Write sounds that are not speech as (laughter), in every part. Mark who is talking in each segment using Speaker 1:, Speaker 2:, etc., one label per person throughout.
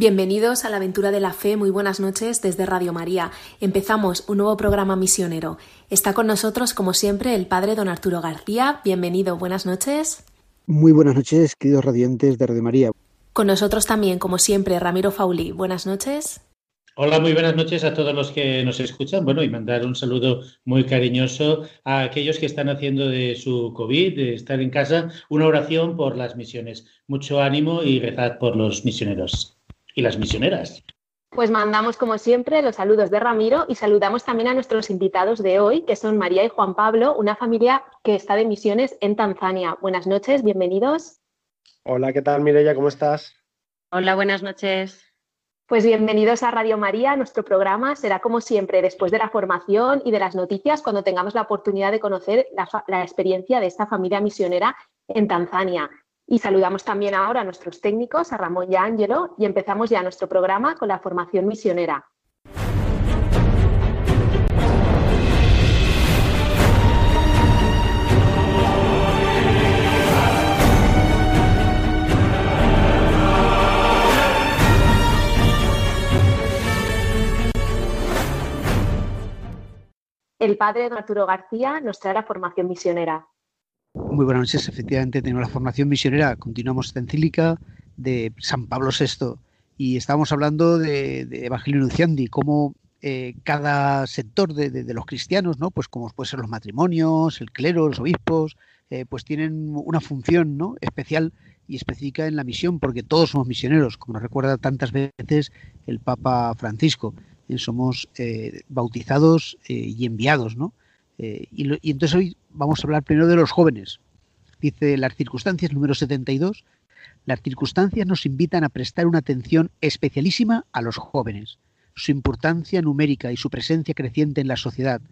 Speaker 1: Bienvenidos a la aventura de la fe, muy buenas noches desde Radio María. Empezamos un nuevo programa misionero. Está con nosotros, como siempre, el padre don Arturo García. Bienvenido, buenas noches.
Speaker 2: Muy buenas noches, queridos radiantes de Radio María.
Speaker 1: Con nosotros también, como siempre, Ramiro Fauli. Buenas noches.
Speaker 3: Hola, muy buenas noches a todos los que nos escuchan. Bueno, y mandar un saludo muy cariñoso a aquellos que están haciendo de su COVID, de estar en casa, una oración por las misiones. Mucho ánimo y rezad por los misioneros y las misioneras.
Speaker 1: Pues mandamos, como siempre, los saludos de Ramiro y saludamos también a nuestros invitados de hoy, que son María y Juan Pablo, una familia que está de misiones en Tanzania. Buenas noches, bienvenidos.
Speaker 4: Hola, ¿qué tal, Mireya? ¿Cómo estás?
Speaker 5: Hola, buenas noches.
Speaker 1: Pues bienvenidos a Radio María. Nuestro programa será como siempre después de la formación y de las noticias cuando tengamos la oportunidad de conocer la, la experiencia de esta familia misionera en Tanzania. Y saludamos también ahora a nuestros técnicos, a Ramón y a Ángelo, y empezamos ya nuestro programa con la formación misionera. El padre Arturo García nos trae la formación misionera.
Speaker 2: Muy buenas noches. Efectivamente, tenemos la formación misionera. Continuamos esta encíclica de San Pablo VI y estábamos hablando de, de Evangelio Nunciandi, cómo eh, cada sector de, los cristianos, ¿no? Pues como pueden ser los matrimonios, el clero, los obispos, eh, pues tienen una función ¿no? especial y específica en la misión, porque todos somos misioneros, como nos recuerda tantas veces el Papa Francisco. Eh, somos bautizados y enviados, ¿no? Eh, y, y, entonces hoy vamos a hablar primero de los jóvenes. Dice las circunstancias número 72. Las circunstancias nos invitan a prestar una atención especialísima a los jóvenes, su importancia numérica y su presencia creciente en la sociedad.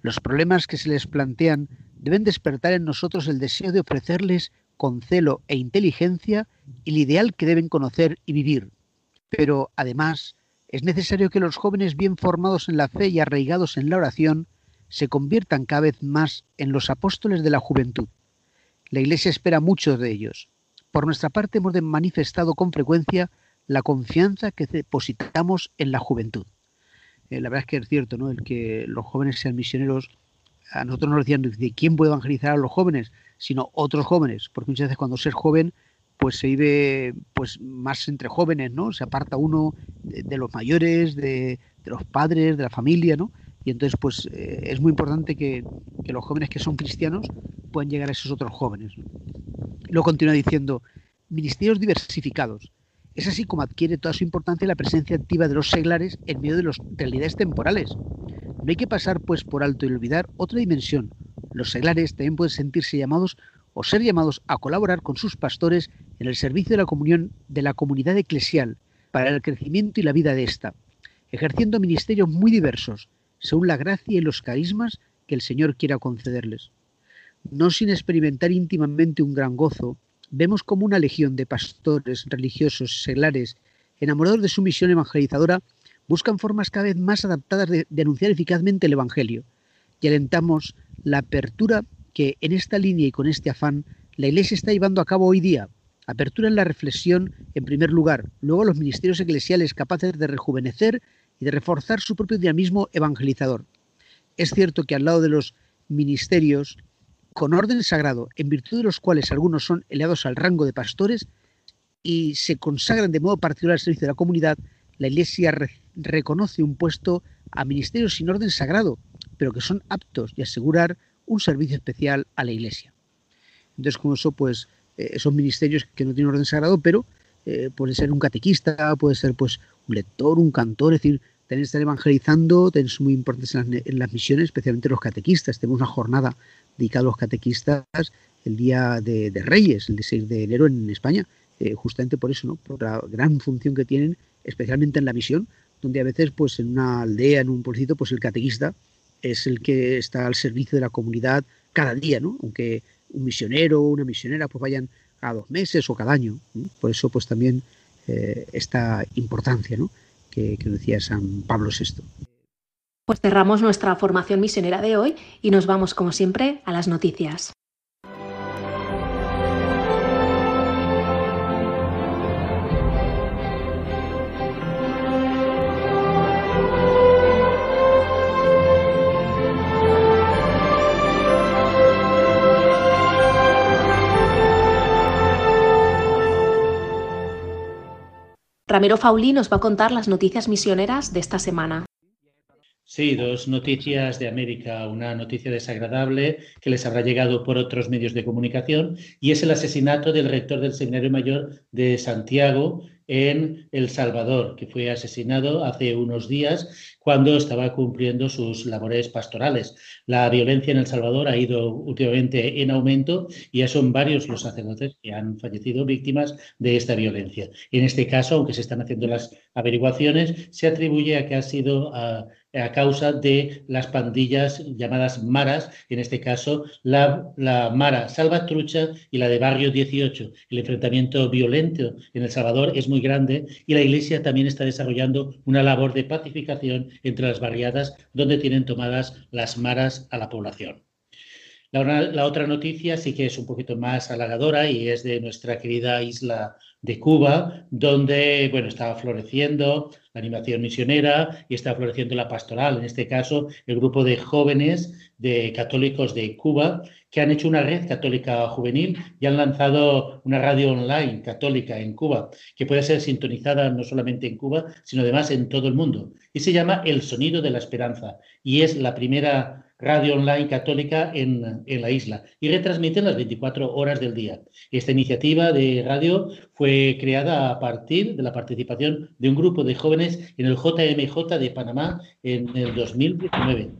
Speaker 2: Los problemas que se les plantean deben despertar en nosotros el deseo de ofrecerles con celo e inteligencia el ideal que deben conocer y vivir. Pero, además, es necesario que los jóvenes bien formados en la fe y arraigados en la oración se conviertan cada vez más en los apóstoles de la juventud. La Iglesia espera mucho de ellos. Por nuestra parte hemos manifestado con frecuencia la confianza que depositamos en la juventud. Eh, la verdad es que es cierto, ¿no? El que los jóvenes sean misioneros, a nosotros nos decían de quién puede evangelizar a los jóvenes, sino otros jóvenes, porque muchas veces cuando se es joven, pues se vive pues más entre jóvenes, ¿no? Se aparta uno de, de los mayores, de, de los padres, de la familia, ¿no? Y entonces, pues eh, es muy importante que, los jóvenes que son cristianos puedan llegar a esos otros jóvenes. Luego continúa diciendo, ministerios diversificados. Es así como adquiere toda su importancia la presencia activa de los seglares en medio de las realidades temporales. No hay que pasar, pues, por alto y olvidar otra dimensión. Los seglares también pueden sentirse llamados o ser llamados a colaborar con sus pastores en el servicio de la comunión de la comunidad eclesial para el crecimiento y la vida de ésta, ejerciendo ministerios muy diversos, según la gracia y los carismas que el Señor quiera concederles. No sin experimentar íntimamente un gran gozo, vemos como una legión de pastores, religiosos, seglares, enamorados de su misión evangelizadora, buscan formas cada vez más adaptadas de, de anunciar eficazmente el Evangelio, y alentamos la apertura que en esta línea y con este afán la Iglesia está llevando a cabo hoy día. Apertura en la reflexión, en primer lugar, luego los ministerios eclesiales capaces de rejuvenecer y de reforzar su propio dinamismo evangelizador. Es cierto que al lado de los ministerios, con orden sagrado, en virtud de los cuales algunos son elevados al rango de pastores y se consagran de modo particular al servicio de la comunidad, la Iglesia re reconoce un puesto a ministerios sin orden sagrado, pero que son aptos de asegurar un servicio especial a la Iglesia. Entonces, como eso, pues, eh, son ministerios que no tienen orden sagrado, pero eh, puede ser un catequista, puede ser pues un lector, un cantor, es decir, tenéis que estar evangelizando, tenéis muy importantes en las, misiones, especialmente los catequistas. Tenemos una jornada dedicada a los catequistas el día de, Reyes, el 16 de enero en España, eh, justamente por eso, ¿no? Por la gran función que tienen, especialmente en la misión, donde a veces, pues en una aldea, en un pueblito, pues el catequista es el que está al servicio de la comunidad cada día, ¿no? Aunque un misionero una misionera pues vayan cada dos meses o cada año. Por eso pues también eh, esta importancia ¿no? que, que decía San Pablo VI.
Speaker 1: Pues cerramos nuestra formación misionera de hoy y nos vamos como siempre a las noticias. Ramiro Faulí nos va a contar las noticias misioneras de esta semana.
Speaker 3: Sí, dos noticias de América. Una noticia desagradable que les habrá llegado por otros medios de comunicación y es el asesinato del rector del Seminario Mayor de Santiago en El Salvador, que fue asesinado hace unos días cuando estaba cumpliendo sus labores pastorales. La violencia en El Salvador ha ido últimamente en aumento y ya son varios los sacerdotes que han fallecido víctimas de esta violencia. En este caso, aunque se están haciendo las averiguaciones, se atribuye a que ha sido a, a causa de las pandillas llamadas maras, en este caso la, la Mara Salvatrucha y la de Barrio 18. El enfrentamiento violento en El Salvador es muy grande y la Iglesia también está desarrollando una labor de pacificación entre las barriadas donde tienen tomadas las maras a la población. La, la, otra noticia sí que es un poquito más halagadora y es de nuestra querida isla de Cuba, donde bueno, estaba floreciendo la animación misionera y está floreciendo la pastoral. En este caso, el grupo de jóvenes de católicos de Cuba que han hecho una red católica juvenil y han lanzado una radio online católica en Cuba, que puede ser sintonizada no solamente en Cuba, sino además en todo el mundo. Y se llama El Sonido de la Esperanza. Y es la primera radio online católica en, en, la isla y retransmiten las 24 horas del día. Esta iniciativa de radio fue creada a partir de la participación de un grupo de jóvenes en el JMJ de Panamá en el 2019.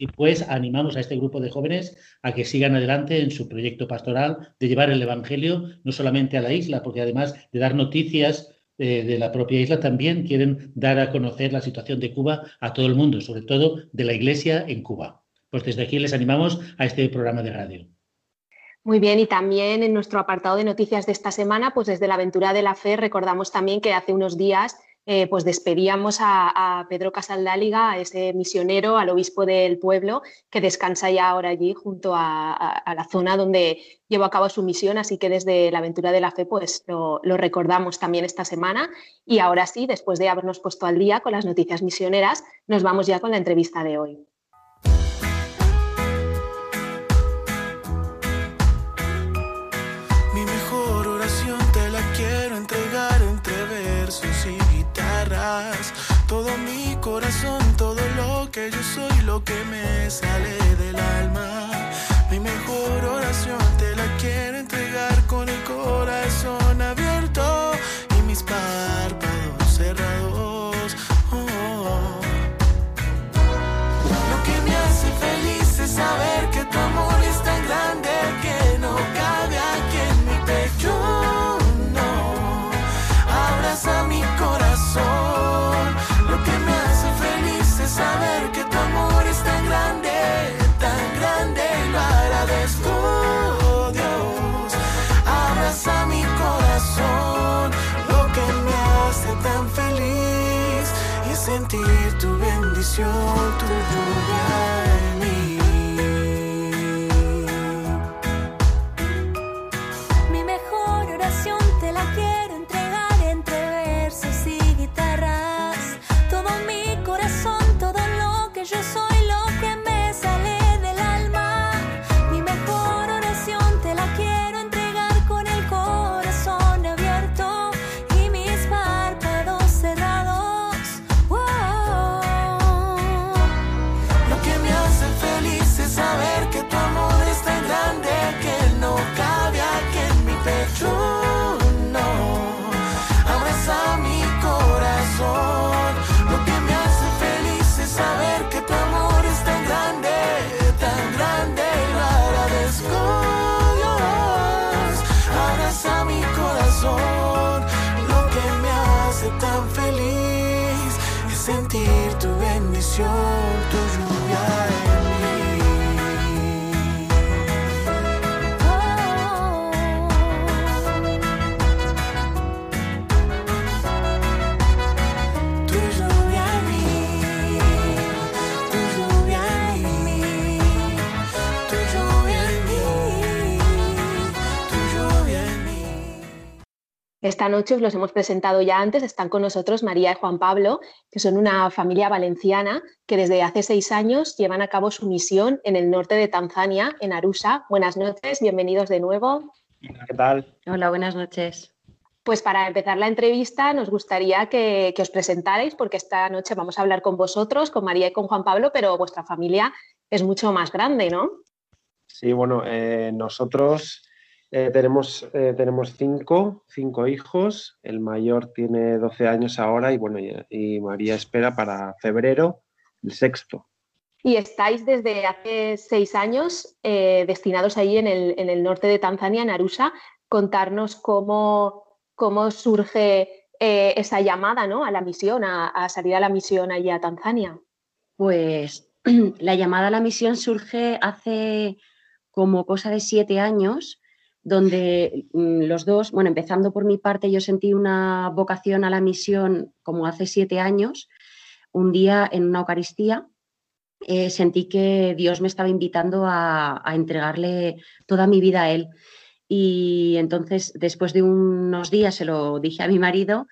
Speaker 3: Y pues animamos a este grupo de jóvenes a que sigan adelante en su proyecto pastoral de llevar el Evangelio no solamente a la isla, porque además de dar noticias eh, de la propia isla, también quieren dar a conocer la situación de Cuba a todo el mundo, sobre todo de la Iglesia en Cuba. Pues desde aquí les animamos a este programa de radio.
Speaker 1: Muy bien, y también en nuestro apartado de noticias de esta semana, pues desde la aventura de la fe recordamos también que hace unos días eh, pues despedíamos a, Pedro Casaldáliga, a ese misionero, al obispo del pueblo, que descansa ya ahora allí junto a, la zona donde llevó a cabo su misión, así que desde la aventura de la fe pues lo recordamos también esta semana. Y ahora sí, después de habernos puesto al día con las noticias misioneras, nos vamos ya con la entrevista de hoy.
Speaker 6: Yo soy, lo que me sale del alma. Bendición, tu lluvia bendición,
Speaker 1: Esta noche os los hemos presentado ya antes, están con nosotros María y Juan Pablo, que son una familia valenciana que desde hace seis años llevan a cabo su misión en el norte de Tanzania, en Arusha. Buenas noches, bienvenidos de nuevo.
Speaker 4: ¿Qué tal?
Speaker 5: Hola, buenas noches.
Speaker 1: Pues para empezar la entrevista nos gustaría que, que, os presentarais porque esta noche vamos a hablar con vosotros, con María y con Juan Pablo, pero vuestra familia es mucho más grande, ¿no?
Speaker 4: Sí, bueno, eh, nosotros eh, tenemos, eh, tenemos cinco, cinco hijos, el mayor tiene 12 años ahora y bueno, y, y María espera para febrero el sexto.
Speaker 1: Y estáis desde hace seis años eh, destinados ahí en el, en el, norte de Tanzania, en Arusha. Contarnos cómo, cómo surge eh, esa llamada ¿no? a la misión, a, a, salir a la misión allí a Tanzania.
Speaker 5: Pues (clears throat) la llamada a la misión surge hace como cosa de siete años, donde mm, los dos, bueno, empezando por mi parte, yo sentí una vocación a la misión como hace siete años, un día en una Eucaristía eh, sentí que Dios me estaba invitando a, a, entregarle toda mi vida a Él. Y entonces, después de unos días, se lo dije a mi marido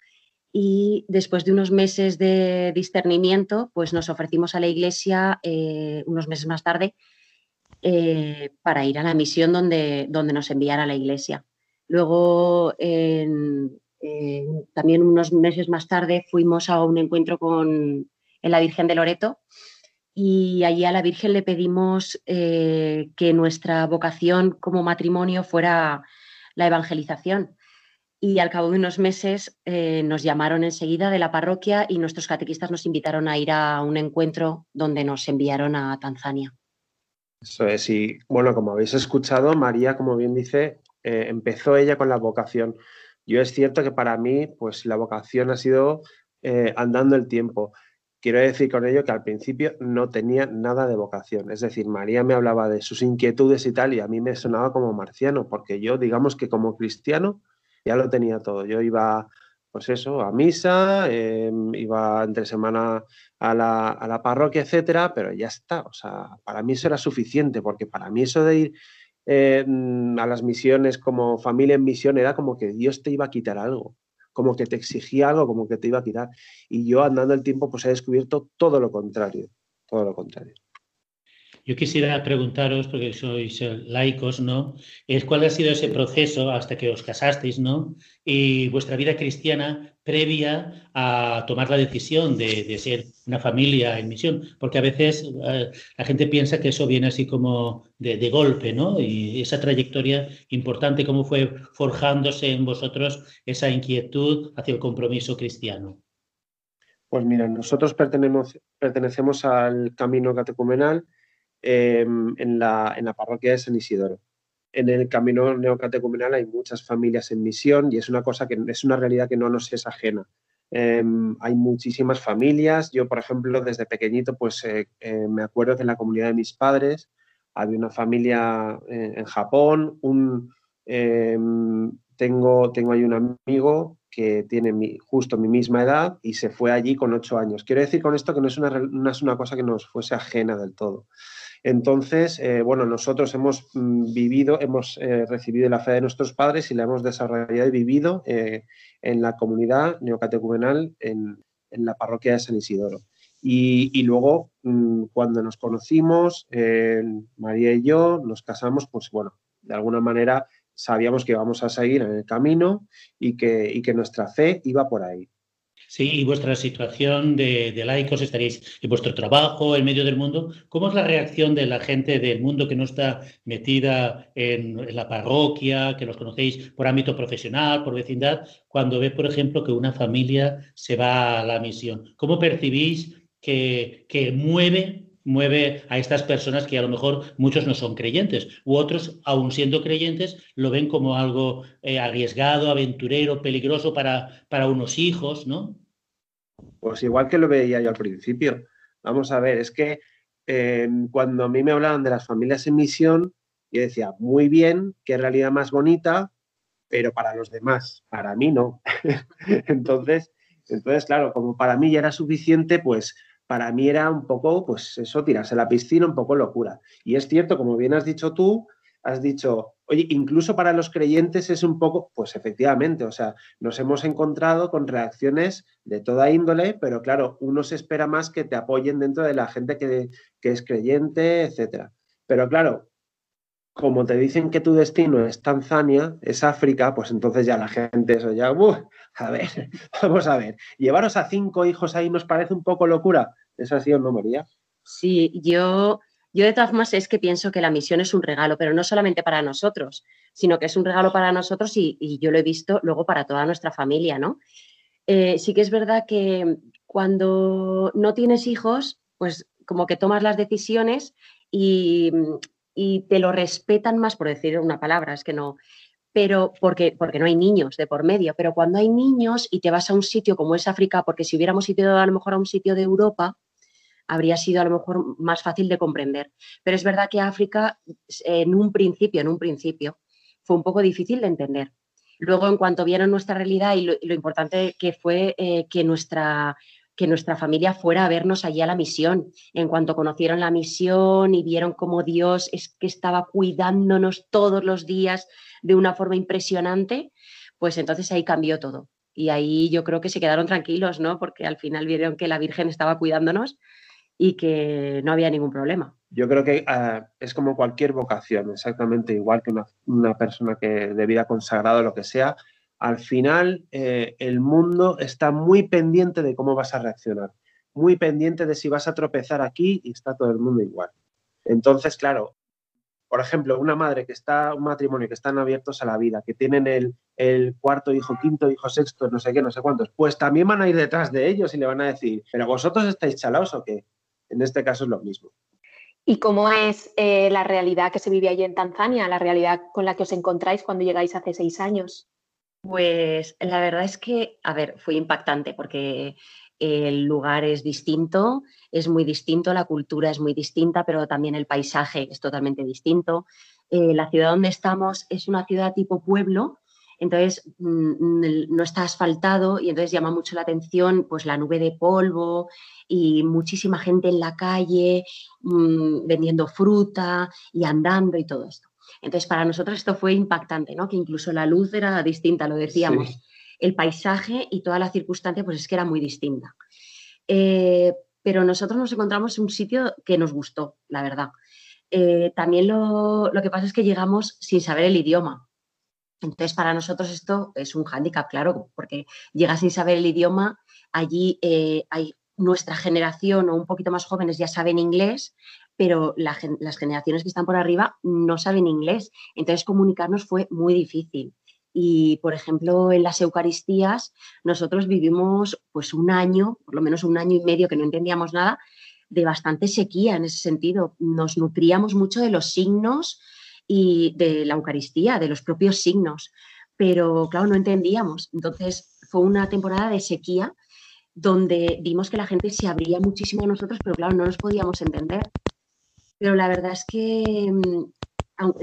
Speaker 5: y después de unos meses de discernimiento, pues nos ofrecimos a la iglesia eh, unos meses más tarde eh, para ir a la misión donde, donde nos enviara la iglesia. Luego, en, también unos meses más tarde, fuimos a un encuentro con la Virgen de Loreto y allí a la Virgen le pedimos eh, que nuestra vocación como matrimonio fuera la evangelización. Y al cabo de unos meses eh, nos llamaron enseguida de la parroquia y nuestros catequistas nos invitaron a ir a un encuentro donde nos enviaron a Tanzania.
Speaker 4: Eso es, y bueno, como habéis escuchado, María, como bien dice, eh, empezó ella con la vocación. Yo es cierto que para mí, pues la vocación ha sido eh, andando el tiempo. Quiero decir con ello que al principio no tenía nada de vocación. Es decir, María me hablaba de sus inquietudes y tal, y a mí me sonaba como marciano, porque yo, digamos que como cristiano, ya lo tenía todo. Yo iba, pues eso, a misa, eh, iba entre semana a la, a la, parroquia, etcétera, pero ya está. O sea, para mí eso era suficiente, porque para mí eso de ir eh, a las misiones como familia en misión era como que Dios te iba a quitar algo como que te exigía algo, como que te iba a quitar. Y yo andando el tiempo, pues he descubierto todo lo contrario, todo lo contrario.
Speaker 3: Yo quisiera preguntaros, porque sois laicos, ¿no? Cuál ha sido ese proceso hasta que os casasteis, ¿no? Y vuestra vida cristiana previa a tomar la decisión de, de ser una familia en misión, porque a veces eh, la gente piensa que eso viene así como de, de, golpe, ¿no? Y esa trayectoria importante, cómo fue forjándose en vosotros esa inquietud hacia el compromiso cristiano.
Speaker 4: Pues mira, nosotros pertenecemos al camino catecumenal eh, en, la, en, la, parroquia de San Isidoro. En el camino neocatecumenal hay muchas familias en misión y es una cosa que es una realidad que no nos es ajena. Eh, hay muchísimas familias. Yo, por ejemplo, desde pequeñito, pues eh, eh, me acuerdo que en la comunidad de mis padres había una familia en Japón. Un, tengo, tengo ahí un amigo que tiene mi, justo mi misma edad y se fue allí con ocho años. Quiero decir con esto que no es una, no es una cosa que nos fuese ajena del todo. Entonces, eh, bueno, nosotros hemos mm, vivido, hemos eh, recibido la fe de nuestros padres y la hemos desarrollado y vivido eh, en la comunidad neocatecumenal en, la parroquia de San Isidoro. Y, luego, mm, cuando nos conocimos, María y yo nos casamos, pues bueno, de alguna manera sabíamos que íbamos a seguir en el camino y que nuestra fe iba por ahí.
Speaker 3: Sí, y vuestra situación de, de, laicos, estaréis en vuestro trabajo, en medio del mundo. ¿Cómo es la reacción de la gente del mundo que no está metida en, la parroquia, que los conocéis por ámbito profesional, por vecindad, cuando ve, por ejemplo, que una familia se va a la misión? ¿Cómo percibís que, que mueve mueve a estas personas que a lo mejor muchos no son creyentes u otros, aun siendo creyentes, lo ven como algo eh, arriesgado, aventurero, peligroso para, para unos hijos, ¿no?
Speaker 4: Pues igual que lo veía yo al principio. Vamos a ver, es que eh, cuando a mí me hablaban de las familias en misión, yo decía, muy bien, qué realidad más bonita, pero para los demás, para mí no. (laughs) entonces, entonces, claro, como para mí ya era suficiente, pues para mí era un poco, pues eso, tirarse a la piscina, un poco locura. Y es cierto, como bien has dicho tú, has dicho, oye, incluso para los creyentes es un poco, pues efectivamente, o sea, nos hemos encontrado con reacciones de toda índole, pero claro, uno se espera más que te apoyen dentro de la gente que, que es creyente, etcétera. Pero claro, como te dicen que tu destino es Tanzania, es África, pues entonces ya la gente, eso ya, a ver, (laughs) vamos a ver, llevaros a cinco hijos ahí nos parece un poco locura. ¿Es así o no, María?
Speaker 5: Sí, yo yo de todas formas es que pienso que la misión es un regalo, pero no solamente para nosotros, sino que es un regalo para nosotros y, yo lo he visto luego para toda nuestra familia, ¿no? Eh, sí que es verdad que cuando no tienes hijos, pues como que tomas las decisiones y, te lo respetan más, por decir una palabra, es que no, pero porque, porque no hay niños de por medio, pero cuando hay niños y te vas a un sitio como es África, porque si hubiéramos ido a lo mejor a un sitio de Europa, habría sido a lo mejor más fácil de comprender. Pero es verdad que África, en un principio, en un principio, fue un poco difícil de entender. Luego, en cuanto vieron nuestra realidad y lo, importante que fue eh, que, nuestra, que nuestra familia fuera a vernos allí a la misión, en cuanto conocieron la misión y vieron cómo Dios es que estaba cuidándonos todos los días de una forma impresionante, pues entonces ahí cambió todo. Y ahí yo creo que se quedaron tranquilos, ¿no? Porque al final vieron que la Virgen estaba cuidándonos y que no había ningún problema.
Speaker 4: Yo creo que ah, es como cualquier vocación, exactamente igual que una, persona que de vida consagrada o lo que sea. Al final, eh, el mundo está muy pendiente de cómo vas a reaccionar, muy pendiente de si vas a tropezar aquí y está todo el mundo igual. Entonces, claro, por ejemplo, una madre que está, un matrimonio que están abiertos a la vida, que tienen el, el, cuarto hijo, quinto hijo, sexto, no sé qué, no sé cuántos, pues también van a ir detrás de ellos y le van a decir, pero vosotros estáis chalaos o qué. En este caso es lo mismo.
Speaker 1: ¿Y cómo es eh, la realidad que se vive allí en Tanzania, la realidad con la que os encontráis cuando llegáis hace seis años?
Speaker 5: Pues la verdad es que, a ver, fue impactante porque el lugar es distinto, es muy distinto, la cultura es muy distinta, pero también el paisaje es totalmente distinto. Eh, la ciudad donde estamos es una ciudad tipo pueblo, entonces mm, no está asfaltado y entonces llama mucho la atención pues la nube de polvo y muchísima gente en la calle mm, vendiendo fruta y andando y todo esto. Entonces para nosotros esto fue impactante, ¿no? Que incluso la luz era distinta, lo decíamos. El paisaje y toda la circunstancia pues es que era muy distinta. Eh, pero nosotros nos encontramos en un sitio que nos gustó, la verdad. Eh, también lo, lo que pasa es que llegamos sin saber el idioma. Entonces, para nosotros esto es un hándicap, claro, porque llega sin saber el idioma, allí eh, hay nuestra generación o un poquito más jóvenes ya saben inglés, pero las generaciones que están por arriba no saben inglés. Entonces, comunicarnos fue muy difícil. Y, por ejemplo, en las Eucaristías, nosotros vivimos pues un año, por lo menos un año y medio que no entendíamos nada, de bastante sequía en ese sentido. Nos nutríamos mucho de los signos, y de la Eucaristía, de los propios signos, pero claro, no entendíamos. Entonces fue una temporada de sequía donde vimos que la gente se abría muchísimo a nosotros, pero claro, no nos podíamos entender. Pero la verdad es que mm,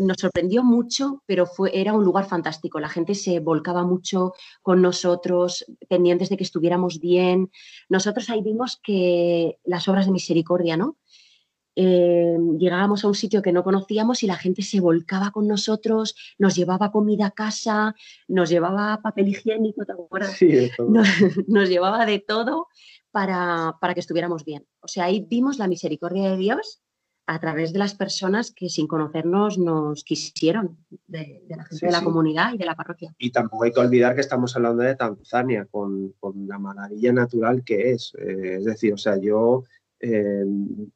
Speaker 5: nos sorprendió mucho, pero fue, era un lugar fantástico. La gente se volcaba mucho con nosotros, pendientes de que estuviéramos bien. Nosotros ahí vimos que las obras de misericordia, ¿no? Eh, llegábamos a un sitio que no conocíamos y la gente se volcaba con nosotros, nos llevaba comida a casa, nos llevaba papel higiénico, ¿te acuerdas?
Speaker 4: Sí, (laughs)
Speaker 5: nos, llevaba de todo para, que estuviéramos bien. O sea, ahí vimos la misericordia de Dios a través de las personas que sin conocernos nos quisieron, de, la gente de la comunidad y de la parroquia.
Speaker 4: Y tampoco hay que olvidar que estamos hablando de Tanzania, con, la maravilla natural que es. Eh, es decir, o sea, yo eh,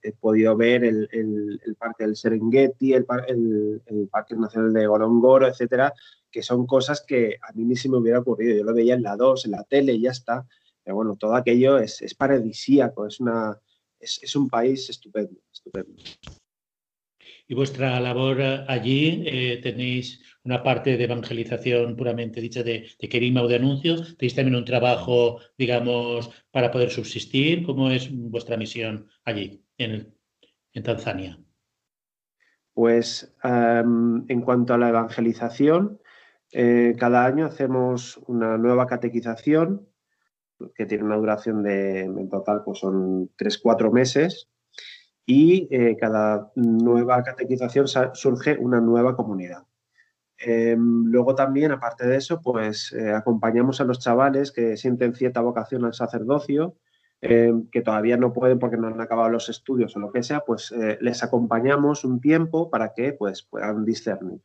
Speaker 4: he podido ver el, parque del Serengeti, el, Parque Nacional de Gorongoro, etcétera, que son cosas que a mí ni se me hubiera ocurrido. Yo lo veía en la 2, en la tele y ya está. Pero bueno, todo aquello es, paradisíaco, es, una, es, un país estupendo, estupendo.
Speaker 3: Y vuestra labor allí, eh, tenéis una parte de evangelización puramente dicha de, querima o de anuncios, tenéis también un trabajo, digamos, para poder subsistir. ¿Cómo es vuestra misión allí, en, Tanzania?
Speaker 4: Pues en cuanto a la evangelización, eh, cada año hacemos una nueva catequización que tiene una duración de, en total, pues son tres, cuatro meses. y eh, cada nueva catequización surge una nueva comunidad. Em, luego también, aparte de eso, pues eh, acompañamos a los chavales que sienten cierta vocación al sacerdocio, em, que todavía no pueden porque no han acabado los estudios o lo que sea, pues eh, les acompañamos un tiempo para que pues, puedan discernir.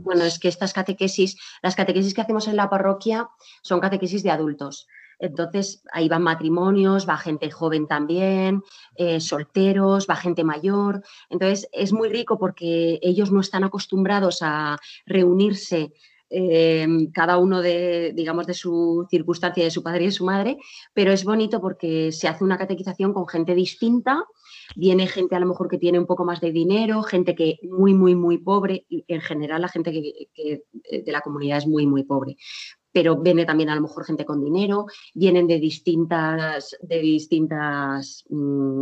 Speaker 5: Bueno, es que estas catequesis, las catequesis que hacemos en la parroquia son catequesis de adultos. Entonces, ahí van matrimonios, va gente joven también, eh, solteros, va gente mayor. Entonces, es muy rico porque ellos no están acostumbrados a reunirse eh, cada uno de, digamos, de su circunstancia, de su padre y de su madre, pero es bonito porque se hace una catequización con gente distinta, viene gente a lo mejor que tiene un poco más de dinero, gente que muy, muy, muy pobre, y en general la gente que de la comunidad es muy, muy pobre pero viene también a lo mejor gente con dinero, vienen de distintas, de distintas mm,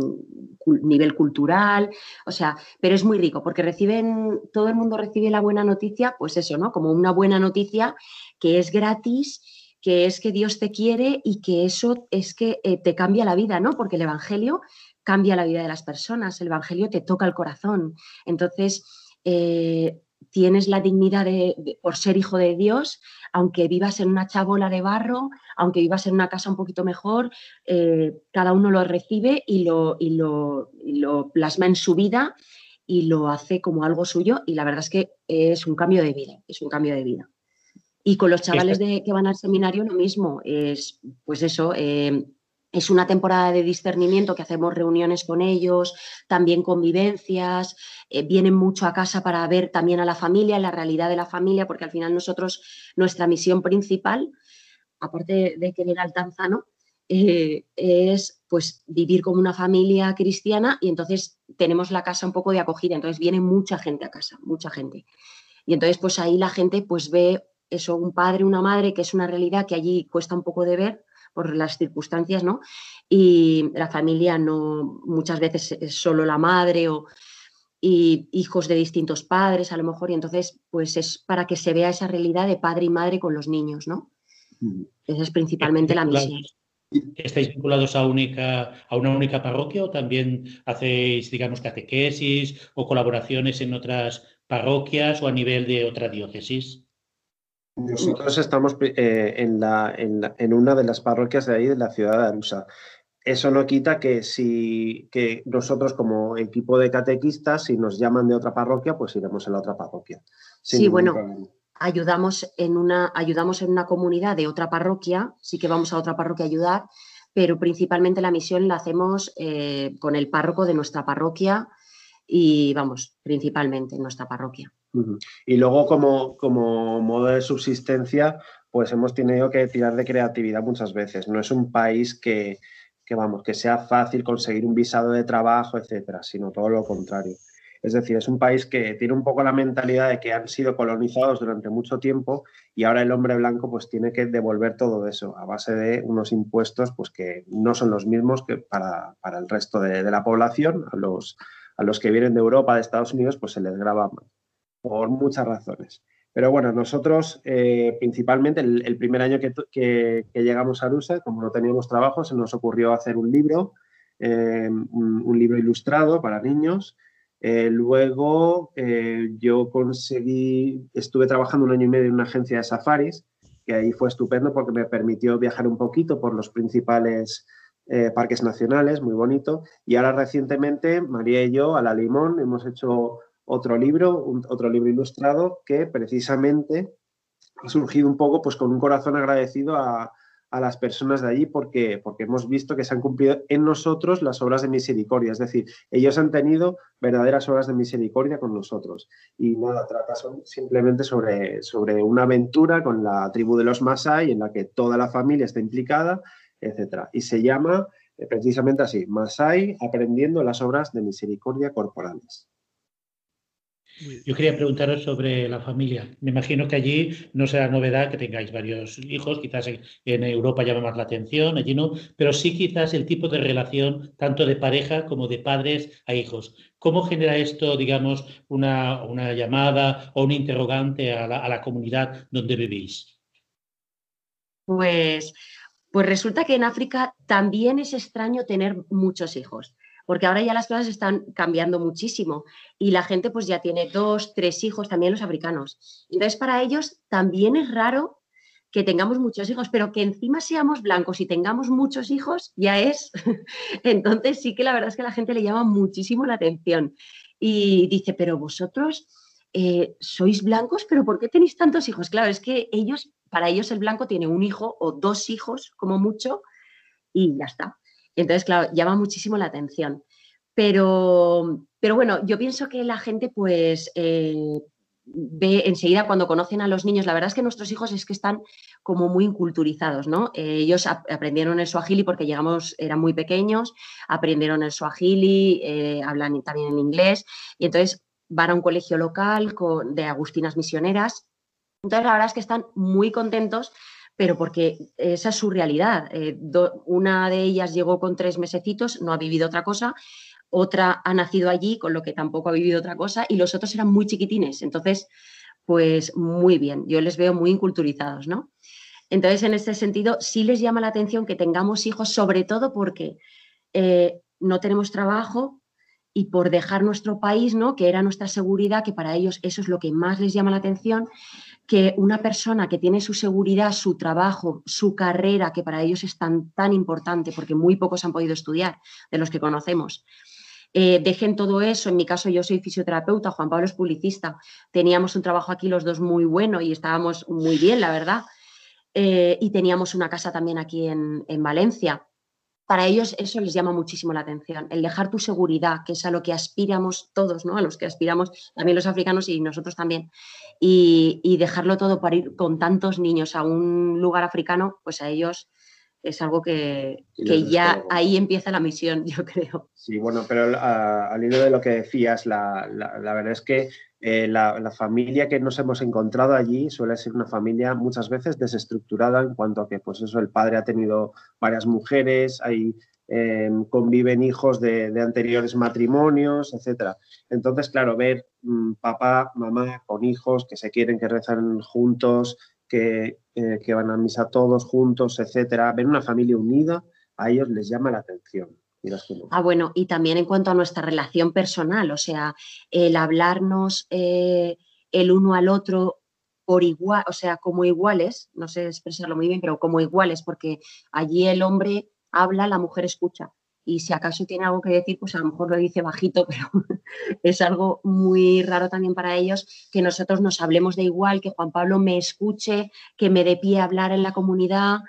Speaker 5: nivel cultural, o sea, pero es muy rico porque reciben, todo el mundo recibe la buena noticia, pues eso, ¿no? Como una buena noticia que es gratis, que es que Dios te quiere y que eso es que eh, te cambia la vida, ¿no? Porque el Evangelio cambia la vida de las personas, el Evangelio te toca el corazón. Entonces, eh, tienes la dignidad de, por ser hijo de Dios, aunque vivas en una chabola de barro, aunque vivas en una casa un poquito mejor, eh, cada uno lo recibe y lo, y lo, plasma en su vida y lo hace como algo suyo y la verdad es que es un cambio de vida, es un cambio de vida. Y con los chavales de, que van al seminario lo mismo, es pues eso, eh, es una temporada de discernimiento que hacemos reuniones con ellos, también convivencias, eh, vienen mucho a casa para ver también a la familia, la realidad de la familia, porque al final nosotros, nuestra misión principal, aparte de querer al tanzano, eh, es pues vivir como una familia cristiana y entonces tenemos la casa un poco de acogida, entonces viene mucha gente a casa, mucha gente. Y entonces pues ahí la gente pues ve eso, un padre, una madre, que es una realidad que allí cuesta un poco de ver, por las circunstancias, ¿no? Y la familia no, muchas veces es solo la madre o y hijos de distintos padres a lo mejor, y entonces pues es para que se vea esa realidad de padre y madre con los niños, ¿no? Esa es principalmente la misión.
Speaker 3: ¿Estáis vinculados a, única, a una única parroquia o también hacéis, digamos, catequesis o colaboraciones en otras parroquias o a nivel de otra diócesis?
Speaker 4: Nosotros estamos eh, en, la, en, una de las parroquias de ahí, de la ciudad de Arusa. Eso no quita que si que nosotros como equipo de catequistas, si nos llaman de otra parroquia, pues iremos a la otra parroquia.
Speaker 5: Sí, bueno, ayudamos en, una, ayudamos en una comunidad de otra parroquia, sí que vamos a otra parroquia a ayudar, pero principalmente la misión la hacemos eh, con el párroco de nuestra parroquia y vamos, principalmente en nuestra parroquia.
Speaker 4: Y luego como, como modo de subsistencia, pues hemos tenido que tirar de creatividad muchas veces. No es un país que, vamos, que sea fácil conseguir un visado de trabajo, etcétera, sino todo lo contrario. Es decir, es un país que tiene un poco la mentalidad de que han sido colonizados durante mucho tiempo y ahora el hombre blanco pues tiene que devolver todo eso a base de unos impuestos pues que no son los mismos que para, el resto de, la población. A los, a los que vienen de Europa, de Estados Unidos, pues se les graba por muchas razones. Pero bueno, nosotros eh, principalmente el, primer año que, llegamos a Arusa, como no teníamos trabajo, se nos ocurrió hacer un libro, eh, un, libro ilustrado para niños. Eh, luego yo conseguí, estuve trabajando un año y medio en una agencia de safaris, que ahí fue estupendo porque me permitió viajar un poquito por los principales parques nacionales, muy bonito. Y ahora recientemente, María y yo, a la Limón, hemos hecho otro libro, otro libro ilustrado que precisamente ha surgido un poco pues con un corazón agradecido a, las personas de allí porque, porque hemos visto que se han cumplido en nosotros las obras de misericordia, es decir, ellos han tenido verdaderas obras de misericordia con nosotros. Y nada, trata simplemente sobre, sobre una aventura con la tribu de los Masai en la que toda la familia está implicada, etc. Y se llama eh, precisamente así, Masai aprendiendo las obras de misericordia corporales.
Speaker 3: Yo quería preguntaros sobre la familia. Me imagino que allí no será novedad que tengáis varios hijos, quizás en Europa llama más la atención, allí no, pero sí quizás el tipo de relación tanto de pareja como de padres a hijos. ¿Cómo genera esto, digamos, una, llamada o un interrogante a la, a la comunidad donde vivís?
Speaker 5: Pues, pues resulta que en África también es extraño tener muchos hijos. Porque ahora ya las cosas están cambiando muchísimo y la gente pues ya tiene dos, tres hijos, también los africanos. Entonces para ellos también es raro que tengamos muchos hijos, pero que encima seamos blancos y tengamos muchos hijos, ya es. (laughs) Entonces sí que la verdad es que a la gente le llama muchísimo la atención y dice, pero vosotros eh, sois blancos, pero ¿por qué tenéis tantos hijos? Claro, es que ellos, para ellos el blanco tiene un hijo o dos hijos como mucho y ya está. Entonces, claro, llama muchísimo la atención. Pero, pero bueno, yo pienso que la gente pues eh, ve enseguida cuando conocen a los niños, la verdad es que nuestros hijos es que están como muy inculturizados, ¿no? Eh, ellos aprendieron el swahili porque llegamos, eran muy pequeños, aprendieron el swahili, eh, hablan también en inglés y entonces van a un colegio local de agustinas misioneras. Entonces la verdad es que están muy contentos pero porque esa es su realidad. Eh, una de ellas llegó con tres mesecitos, no ha vivido otra cosa, otra ha nacido allí, con lo que tampoco ha vivido otra cosa, y los otros eran muy chiquitines. Entonces, pues muy bien, yo les veo muy inculturizados, ¿no? Entonces, en este sentido, sí les llama la atención que tengamos hijos, sobre todo porque eh, no tenemos trabajo y por dejar nuestro país, ¿no? Que era nuestra seguridad, que para ellos eso es lo que más les llama la atención, que una persona que tiene su seguridad, su trabajo, su carrera, que para ellos es tan, tan importante, porque muy pocos han podido estudiar de los que conocemos, eh, dejen todo eso. En mi caso, yo soy fisioterapeuta, Juan Pablo es publicista. Teníamos un trabajo aquí los dos muy bueno y estábamos muy bien, la verdad. Eh, y teníamos una casa también aquí en, Valencia. Para ellos eso les llama muchísimo la atención, el dejar tu seguridad, que es a lo que aspiramos todos, ¿no? A los que aspiramos también los africanos y nosotros también. Y, y dejarlo todo para ir con tantos niños a un lugar africano, pues a ellos es algo que, ya ahí empieza la misión, (laughs) yo creo.
Speaker 4: Sí, bueno, pero al hilo de lo que decías, la, verdad es que eh, la, familia que nos hemos encontrado allí suele ser una familia muchas veces desestructurada en cuanto a que, pues eso, el padre ha tenido varias mujeres, hay, eh, conviven hijos de, anteriores matrimonios, etc. Entonces, claro, ver mm, papá, mamá con hijos que se quieren, que rezan juntos, que, eh, que van a misa todos juntos, etcétera, ver una familia unida, a ellos les llama la atención.
Speaker 5: Ah, bueno, y también en cuanto a nuestra relación personal, o sea, el hablarnos eh, el uno al otro por igual, o sea, como iguales, no sé expresarlo muy bien, pero como iguales, porque allí el hombre habla, la mujer escucha. Y si acaso tiene algo que decir, pues a lo mejor lo dice bajito, (laughs) pero es algo muy raro también para ellos que nosotros nos hablemos de igual, que Juan Pablo me escuche, que me dé pie a hablar en la comunidad,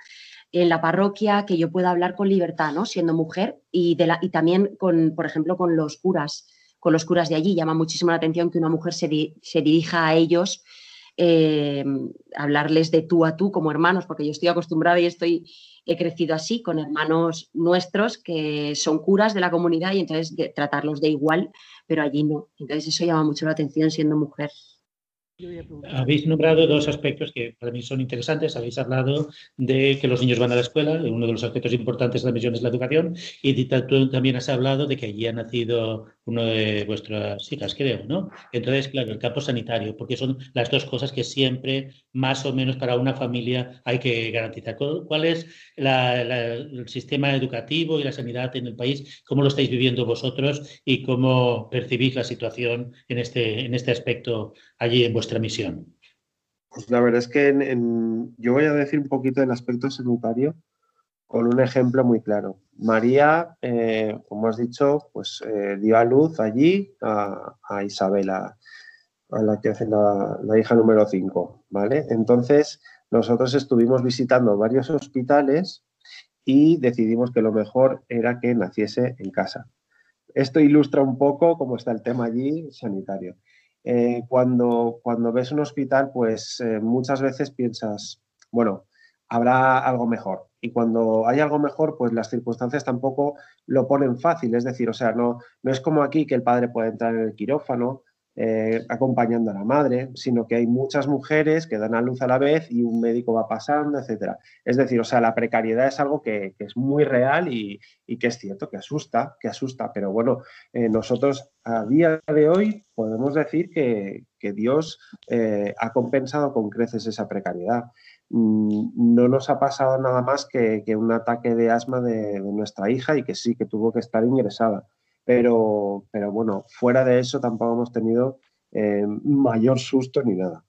Speaker 5: en la parroquia, que yo pueda hablar con libertad, ¿no? Siendo mujer y, de la, y también con, por ejemplo, con los curas, con los curas de allí. Llama muchísimo la atención que una mujer se, dirija a ellos eh, hablarles de tú a tú como hermanos, porque yo estoy acostumbrada y estoy, he crecido así con hermanos nuestros que son curas de la comunidad y entonces tratarlos de igual, pero allí no. Entonces eso llama mucho la atención siendo mujer.
Speaker 3: Habéis nombrado dos aspectos que para mí son interesantes. Habéis hablado de que los niños van a la escuela, uno de los aspectos importantes de la misión es la educación, y también has hablado de que allí ha nacido uno de vuestras hijas, creo, ¿no? Entonces, claro, el campo sanitario, porque son las dos cosas que siempre, más o menos para una familia, hay que garantizar. ¿Cuál es el sistema educativo y la sanidad en el país? ¿Cómo lo estáis viviendo vosotros y cómo percibís la situación en este, en este aspecto allí en vuestra misión?
Speaker 4: Pues la verdad es que yo voy a decir un poquito del aspecto sanitario con un ejemplo muy claro. María, eh, como has dicho, pues eh, dio a luz allí a, Isabela, a la que hace la, hija número 5, ¿vale? Entonces, nosotros estuvimos visitando varios hospitales y decidimos que lo mejor era que naciese en casa. Esto ilustra un poco cómo está el tema allí sanitario. Eh, cuando, cuando ves un hospital, pues muchas veces piensas, bueno, habrá algo mejor. Y cuando hay algo mejor, pues las circunstancias tampoco lo ponen fácil. Es decir, o sea, no, no es como aquí que el padre puede entrar en el quirófano, eh, acompañando a la madre, sino que hay muchas mujeres que dan a luz a la vez y un médico va pasando, etcétera. Es decir, o sea, la precariedad es algo que, es muy real y, que es cierto, que asusta, que asusta, pero bueno, eh, nosotros a día de hoy podemos decir que, Dios eh, ha compensado con creces esa precariedad. Mm, no nos ha pasado nada más que, un ataque de asma de nuestra hija y que sí, que tuvo que estar ingresada pero, pero bueno, fuera de eso tampoco hemos tenido eh, mayor susto ni nada.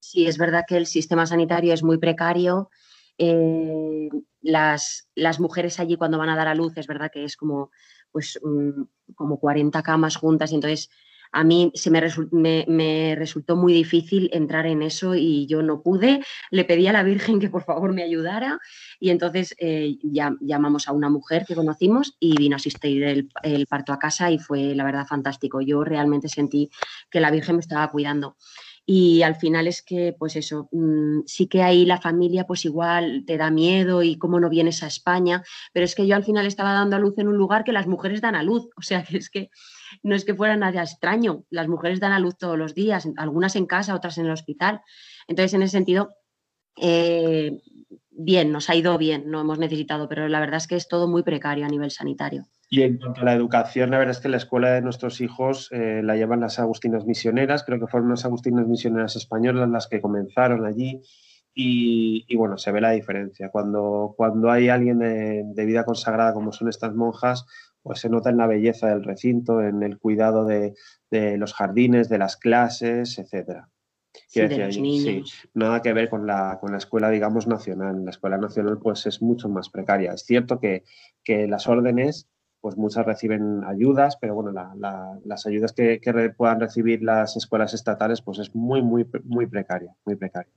Speaker 5: Sí, es verdad que el sistema sanitario es muy precario. Eh, las, las, mujeres allí cuando van a dar a luz, es verdad que es como, pues, um, como 40 camas juntas y entonces a mí se me, me, resultó muy difícil entrar en eso y yo no pude. Le pedí a la Virgen que por favor me ayudara y entonces eh, llamamos a una mujer que conocimos y vino a asistir el, parto a casa y fue la verdad fantástico. Yo realmente sentí que la Virgen me estaba cuidando. Y al final es que, pues eso, mmm, sí que ahí la familia, pues igual te da miedo y cómo no vienes a España, pero es que yo al final estaba dando a luz en un lugar que las mujeres dan a luz, o sea que es que no es que fuera nada extraño, las mujeres dan a luz todos los días, algunas en casa, otras en el hospital. Entonces, en ese sentido, eh, bien, nos ha ido bien, no hemos necesitado, pero la verdad es que es todo muy precario a nivel sanitario.
Speaker 4: Y en cuanto a la educación, la verdad es que la escuela de nuestros hijos eh, la llevan las Agustinas Misioneras, creo que fueron las Agustinas Misioneras españolas las que comenzaron allí. Y, y bueno, se ve la diferencia. Cuando, cuando hay alguien de, de, vida consagrada como son estas monjas, pues se nota en la belleza del recinto, en el cuidado de, de los jardines, de las clases, etcétera.
Speaker 5: Sí, de los niños.
Speaker 4: Sí, nada que ver con la, con la escuela, digamos, nacional. La escuela nacional, pues, es mucho más precaria. Es cierto que, que las órdenes pues muchas reciben ayudas, pero bueno, la, la, las ayudas que, que, puedan recibir las escuelas estatales, pues es muy, muy, muy precaria, muy precaria.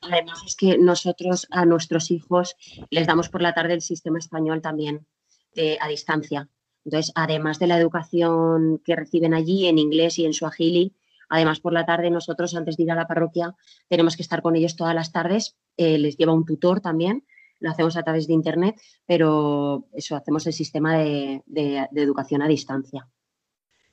Speaker 5: Además es que nosotros a nuestros hijos les damos por la tarde el sistema español también de, a distancia. Entonces, además de la educación que reciben allí en inglés y en suajili, además por la tarde nosotros antes de ir a la parroquia tenemos que estar con ellos todas las tardes, eh, les lleva un tutor también lo hacemos a través de Internet, pero eso, hacemos el sistema de, de, de educación a distancia.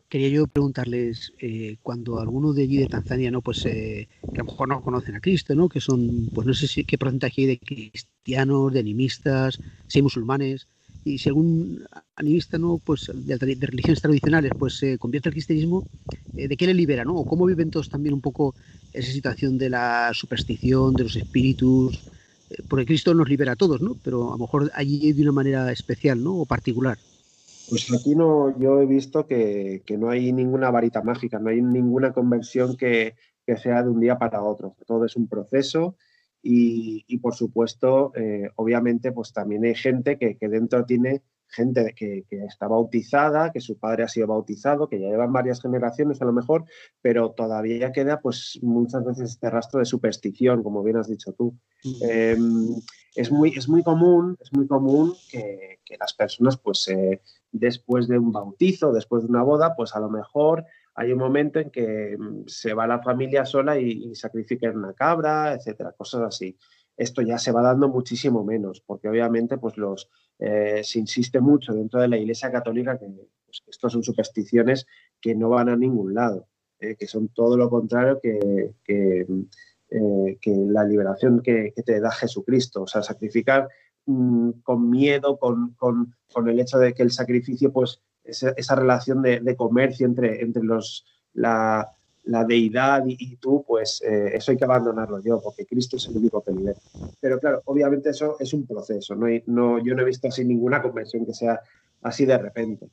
Speaker 2: Quería yo preguntarles, eh, cuando alguno de allí de Tanzania, ¿no? Pues eh, que a lo mejor no conocen a Cristo, ¿no? Que son, pues no sé si qué porcentaje hay de cristianos, de animistas, si hay musulmanes, y si algún animista, ¿no? Pues de, de religiones tradicionales, pues se eh, convierte al cristianismo, eh, ¿de qué le libera, ¿no? O cómo viven todos también un poco esa situación de la superstición, de los espíritus, porque Cristo nos libera a todos, ¿no? Pero a lo mejor allí de una manera especial, ¿no? O particular.
Speaker 4: Pues aquí no, yo he visto que, que no hay ninguna varita mágica, no hay ninguna conversión que, que, sea de un día para otro. Todo es un proceso y, y por supuesto, eh, obviamente, pues también hay gente que, que dentro tiene gente que, que, está bautizada, que su padre ha sido bautizado, que ya llevan varias generaciones a lo mejor, pero todavía queda pues muchas veces este rastro de superstición, como bien has dicho tú. Eh, es, muy, es muy común, es muy común que, que las personas pues eh, después de un bautizo, después de una boda, pues a lo mejor hay un momento en que mm, se va la familia sola y, y sacrifican una cabra, etcétera, cosas así esto ya se va dando muchísimo menos, porque obviamente pues los, eh, se insiste mucho dentro de la Iglesia Católica que pues, esto son supersticiones que no van a ningún lado, eh, que son todo lo contrario que, que, eh, la liberación que, te da Jesucristo, o sea, sacrificar mmm, con miedo, con, con, con, el hecho de que el sacrificio, pues esa, esa relación de, de, comercio entre, entre los... La, la deidad y, tú, pues eh, eso hay que abandonarlo yo, porque Cristo es el único que libera. Pero claro, obviamente eso es un proceso, no, no yo no he visto así ninguna conversión que sea así de repente.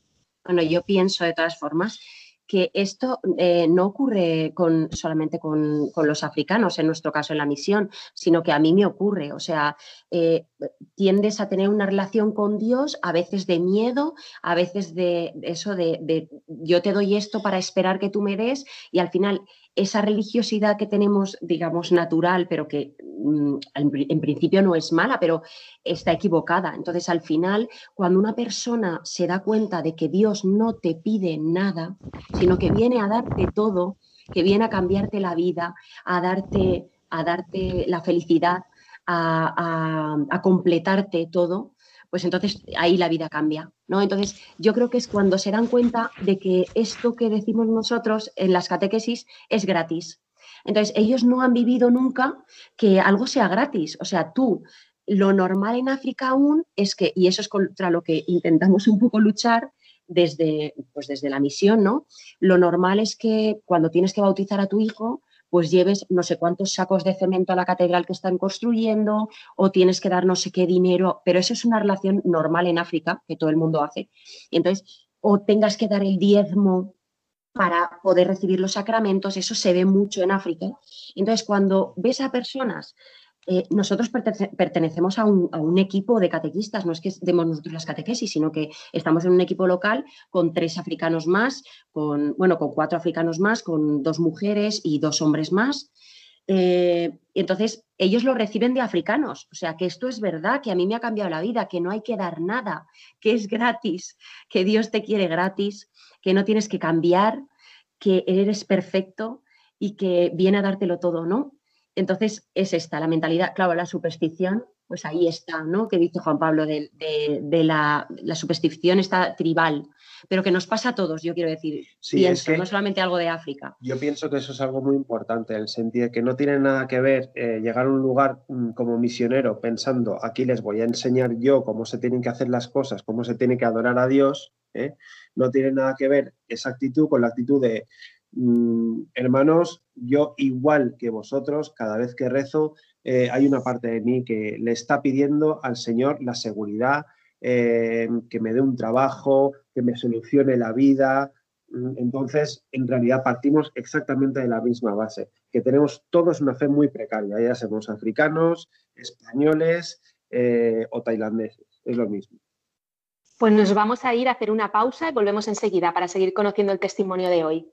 Speaker 5: Bueno, yo pienso de todas formas que esto eh, no ocurre con, solamente con, los africanos, en nuestro caso en la misión, sino que a mí me ocurre. O sea, eh, tiendes a tener una relación con Dios, a veces de miedo, a veces de, de eso de, de, yo te doy esto para esperar que tú me des y al final esa religiosidad que tenemos, digamos, natural, pero que mm, en, principio no es mala, pero está equivocada. Entonces, al final, cuando una persona se da cuenta de que Dios no te pide nada, sino que viene a darte todo, que viene a cambiarte la vida, a darte, a darte la felicidad, a completarte todo, pues entonces ahí la vida cambia, ¿no? Entonces yo creo que es cuando se dan cuenta de que esto que decimos nosotros en las catequesis es gratis. Entonces ellos no han vivido nunca que algo sea gratis, o sea, tú lo normal en África aún es que, y eso es contra lo que intentamos un poco luchar desde, pues desde la misión, ¿no? Lo normal es que cuando tienes que bautizar a tu hijo, pues lleves no sé cuántos sacos de cemento a la catedral que están construyendo o tienes que dar no sé qué dinero, pero eso es una relación normal en África que todo el mundo hace. Y entonces, o tengas que dar el diezmo para poder recibir los sacramentos, eso se ve mucho en África. Entonces, cuando ves a personas eh, nosotros pertenecemos a un, equipo de catequistas, no es que demos nosotros las catequesis, sino que estamos en un equipo local con tres africanos más, con, bueno, con cuatro africanos más, con dos mujeres y dos hombres más. Eh, entonces, ellos lo reciben de africanos. O sea, que esto es verdad, que a mí me ha cambiado la vida, que no hay que dar nada, que es gratis, que Dios te quiere gratis, que no tienes que cambiar, que eres perfecto y que viene a dártelo todo, ¿no? Entonces, es esta la mentalidad, claro, la superstición, pues ahí está, ¿no? Que dice Juan Pablo, de, la, superstición está tribal, pero que nos pasa a todos, yo quiero decir, pienso, no solamente algo de África.
Speaker 4: Yo pienso que eso es algo muy importante, en el sentido de que no tiene nada que ver eh, llegar a un lugar mm, como misionero pensando, aquí les voy a enseñar yo cómo se tienen que hacer las cosas, cómo se tiene que adorar a Dios, ¿eh? no tiene nada que ver esa actitud con la actitud de Mm, hermanos, yo igual que vosotros, cada vez que rezo, eh, hay una parte de mí que le está pidiendo al Señor la seguridad, eh, que me dé un trabajo, que me solucione la vida. Mm, entonces, en realidad partimos exactamente de la misma base, que tenemos todos una fe muy precaria, ya seamos africanos, españoles eh, o tailandeses, es lo mismo.
Speaker 1: Pues nos vamos a ir a hacer una pausa y volvemos enseguida para seguir conociendo el testimonio de hoy.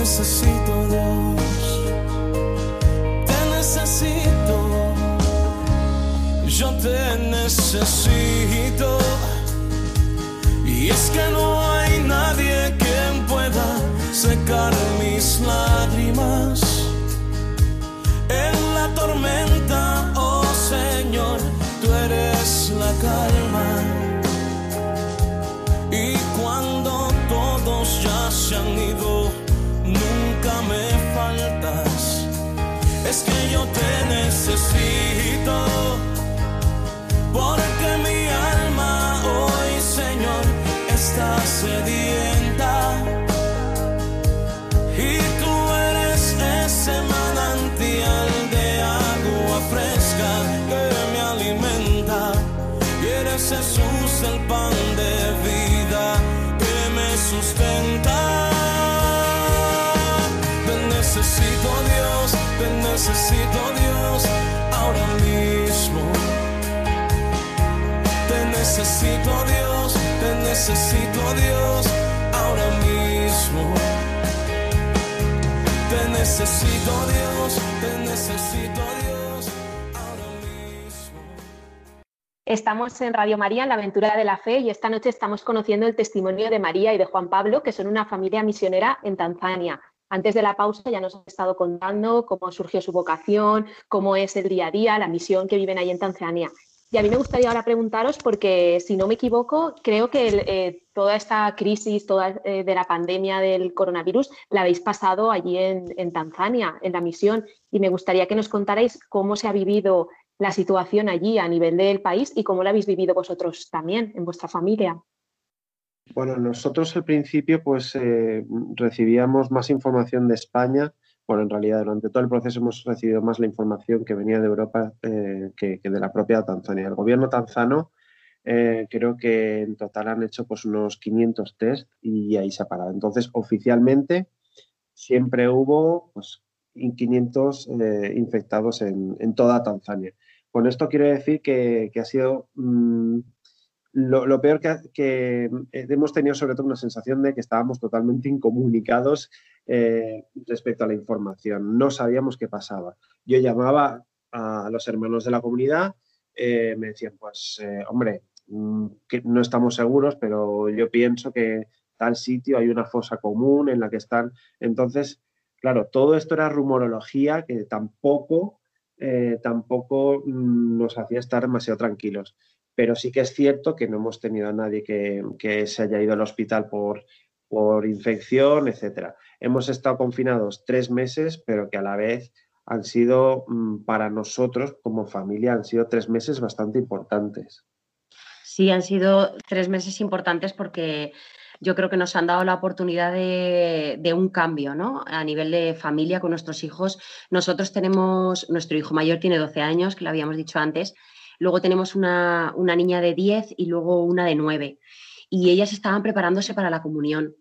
Speaker 6: necesito Dios, te necesito, yo te necesito. Y es que no hay nadie quien pueda secar mis lágrimas en la tormenta, oh Señor, tú eres la calma. Y cuando todos ya se han ido, Es que yo te necesito. Porque mi alma hoy, Señor, está sedienta. Necesito Dios, te necesito Dios ahora mismo. Te necesito Dios, te necesito Dios ahora mismo.
Speaker 1: Estamos en Radio María, en la aventura de la fe, y esta noche estamos conociendo el testimonio de María y de Juan Pablo, que son una familia misionera en Tanzania. Antes de la pausa ya nos ha estado contando cómo surgió su vocación, cómo es el día a día, la misión que viven ahí en Tanzania. Y a mí me gustaría ahora preguntaros, porque si no me equivoco, creo que eh, toda esta crisis toda, eh, de la pandemia del coronavirus la habéis pasado allí en, Tanzania, en la misión. Y me gustaría que nos contarais cómo se ha vivido la situación allí a nivel del país y cómo la habéis vivido vosotros también en vuestra familia.
Speaker 4: Bueno, nosotros al principio pues eh, recibíamos más información de España. Bueno, en realidad durante todo el proceso hemos recibido más la información que venía de Europa eh, que, de la propia Tanzania. El gobierno tanzano eh, creo que en total han hecho pues unos 500 test y ahí se ha parado. Entonces, oficialmente siempre hubo pues, 500 eh, infectados en, en, toda Tanzania. Con esto quiero decir que, que ha sido mmm, lo, peor que, hemos tenido sobre todo una sensación de que estábamos totalmente incomunicados eh, respecto a la información. No sabíamos qué pasaba. Yo llamaba a los hermanos de la comunidad, eh, me decían, pues, eh, hombre, mm, no estamos seguros, pero yo pienso que tal sitio hay una fosa común en la que están. Entonces, claro, todo esto era rumorología que tampoco, tampoco mm, nos hacía estar demasiado tranquilos. Pero sí que es cierto que no hemos tenido a nadie que se haya ido al hospital por, por infección, etcétera. Hemos estado confinados tres meses, pero que a la vez han sido mm, para nosotros como familia, han sido tres meses bastante importantes.
Speaker 5: Sí, han sido tres meses importantes porque yo creo que nos han dado la oportunidad de, un cambio, ¿no? A nivel de familia con nuestros hijos. Nosotros tenemos, nuestro hijo mayor tiene 12 años, que lo habíamos dicho antes. Luego tenemos una, una niña de 10 y luego una de 9. Y ellas estaban preparándose para la comunión.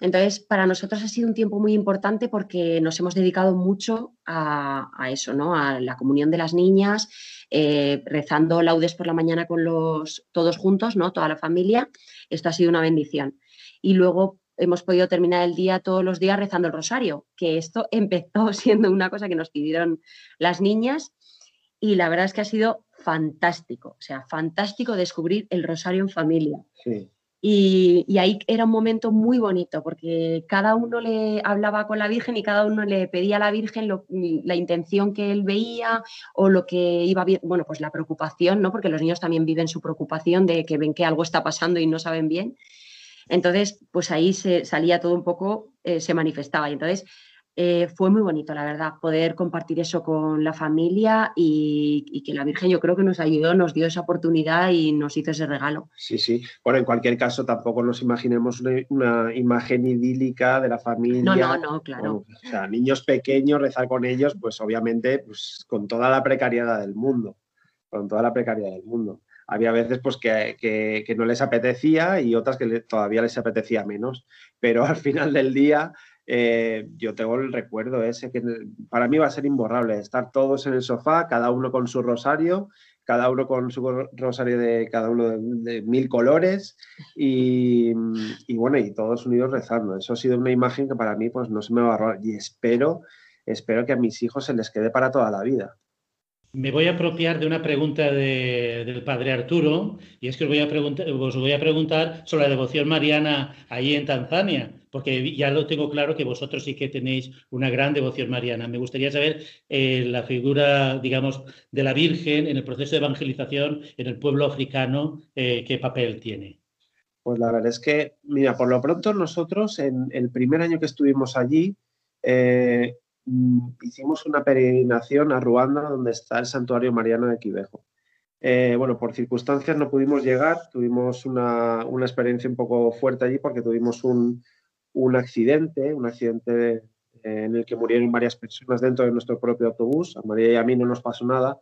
Speaker 5: Entonces, para nosotros ha sido un tiempo muy importante porque nos hemos dedicado mucho a, a eso, ¿no? A la comunión de las niñas, eh, rezando laudes por la mañana con los todos juntos, ¿no? Toda la familia. Esto ha sido una bendición. Y luego hemos podido terminar el día todos los días rezando el rosario, que esto (laughs) empezó siendo una cosa que nos pidieron las niñas y la verdad es que ha sido fantástico, o sea, fantástico descubrir el rosario en familia.
Speaker 4: Sí.
Speaker 5: Y, y, ahí era un momento muy bonito porque cada uno le hablaba con la Virgen y cada uno le pedía a la Virgen lo, la intención que él veía o lo que iba bien, bueno, pues la preocupación, ¿no? Porque los niños también viven su preocupación de que ven que algo está pasando y no saben bien. Entonces, pues ahí se salía todo un poco, eh, se manifestaba. Y entonces eh, fue muy bonito, la verdad, poder compartir eso con la familia y, y, que la Virgen yo creo que nos ayudó, nos dio esa oportunidad y nos hizo ese regalo.
Speaker 4: Sí, sí. Bueno, en cualquier caso, tampoco nos imaginemos una, una imagen idílica de la familia.
Speaker 5: No, no, no, claro.
Speaker 4: Bueno, o sea, niños pequeños, rezar con ellos, pues obviamente, pues con toda la precariedad del mundo, con toda la precariedad del mundo. Había veces pues que, que, que no les apetecía y otras que le, todavía les apetecía menos, pero al final del día eh, yo tengo el recuerdo ese que para mí va a ser imborrable, estar todos en el sofá, cada uno con su rosario, cada uno con su rosario de cada uno de, mil colores y, bueno, y todos unidos rezando. Eso ha sido una imagen que para mí pues no se me va a borrar y espero, espero que a mis hijos se les quede para toda la vida.
Speaker 3: Me voy a apropiar de una pregunta de, del padre Arturo, y es que os voy, a os voy a preguntar sobre la devoción mariana ahí en Tanzania, porque ya lo tengo claro que vosotros sí que tenéis una gran devoción mariana. Me gustaría saber eh, la figura, digamos, de la Virgen en el proceso de evangelización en el pueblo africano, eh, qué papel tiene.
Speaker 4: Pues la verdad es que, mira, por lo pronto nosotros en el primer año que estuvimos allí, eh, hicimos una peregrinación a Ruanda, donde está el santuario mariano de Quivejo. Bueno, por circunstancias no pudimos llegar, tuvimos una, una experiencia un poco fuerte allí porque tuvimos un, un accidente, un accidente eh, en el que murieron varias personas dentro de nuestro propio autobús. A María y a mí no nos pasó nada,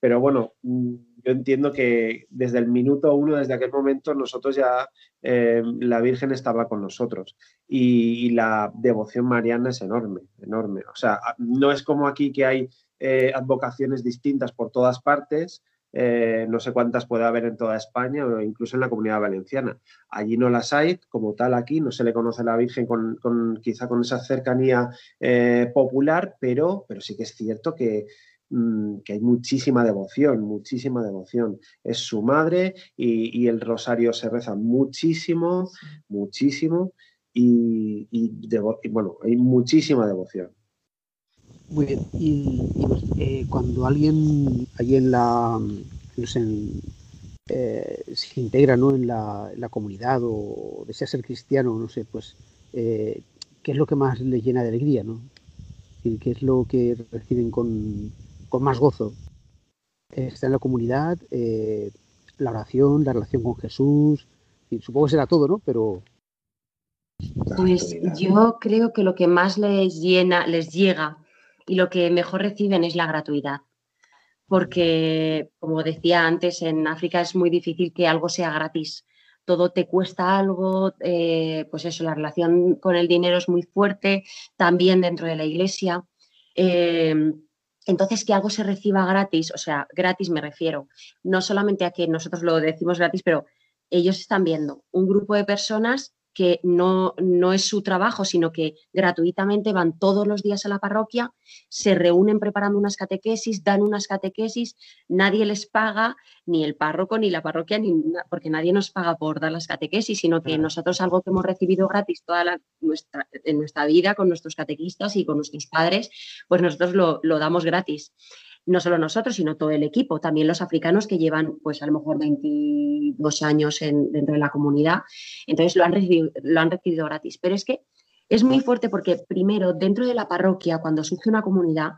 Speaker 4: pero bueno, mm, yo entiendo que desde el minuto uno, desde aquel momento, nosotros ya, eh, la Virgen estaba con nosotros y, la devoción mariana es enorme, enorme. O sea, no es como aquí que hay eh, advocaciones distintas por todas partes, eh, no sé cuántas puede haber en toda España o incluso en la comunidad valenciana. Allí no las hay, como tal aquí, no se le conoce a la Virgen con, con quizá con esa cercanía eh, popular, pero, pero sí que es cierto que, mmm, que hay muchísima devoción, muchísima devoción. Es su madre y, y el rosario se reza muchísimo, muchísimo y, y bueno, hay muchísima devoción.
Speaker 2: Muy bien. Y, eh, cuando alguien allí en la eh, se integra ¿no? en, la, la, comunidad o desea ser cristiano, no sé, pues eh, qué es lo que más les llena de alegría, ¿no? ¿Y qué es lo que reciben con, con más gozo? Está en la comunidad, eh, la oración, la relación con Jesús, supongo que será todo, ¿no? Pero
Speaker 5: pues yo creo que lo que más les llena, les llega y lo que mejor reciben es la gratuidad. porque, como decía antes, en África es muy difícil que algo sea gratis. Todo te cuesta algo, eh, pues eso, la relación con el dinero es muy fuerte, también dentro de la iglesia. Eh, entonces, que algo se reciba gratis, o sea, gratis me refiero, no solamente a que nosotros lo decimos gratis, pero ellos están viendo un grupo de personas que no, no es su trabajo, sino que gratuitamente van todos los días a la parroquia, se reúnen preparando unas catequesis, dan unas catequesis, nadie les paga, ni el párroco, ni la parroquia, ni porque nadie nos paga por dar las catequesis, sino que nosotros algo que hemos recibido gratis toda la, nuestra, en nuestra vida con nuestros catequistas y con nuestros padres, pues nosotros lo, lo damos gratis no solo nosotros, sino todo el equipo, también los africanos que llevan pues a lo mejor 22 años en, dentro de la comunidad, entonces lo han, recibido, lo han recibido gratis. Pero es que es muy fuerte porque primero, dentro de la parroquia, cuando surge una comunidad,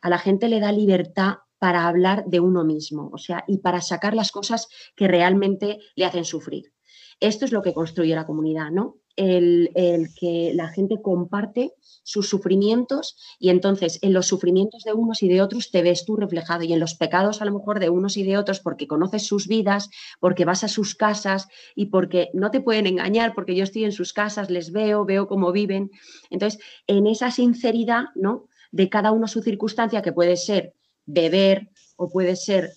Speaker 5: a la gente le da libertad para hablar de uno mismo, o sea, y para sacar las cosas que realmente le hacen sufrir. Esto es lo que construye la comunidad, ¿no? El, el, que la gente comparte sus sufrimientos y entonces en los sufrimientos de unos y de otros te ves tú reflejado y en los pecados a lo mejor de unos y de otros porque conoces sus vidas, porque vas a sus casas y porque no te pueden engañar porque yo estoy en sus casas, les veo, veo cómo viven. Entonces, en esa sinceridad, ¿no? De cada uno su circunstancia que puede ser beber o puede ser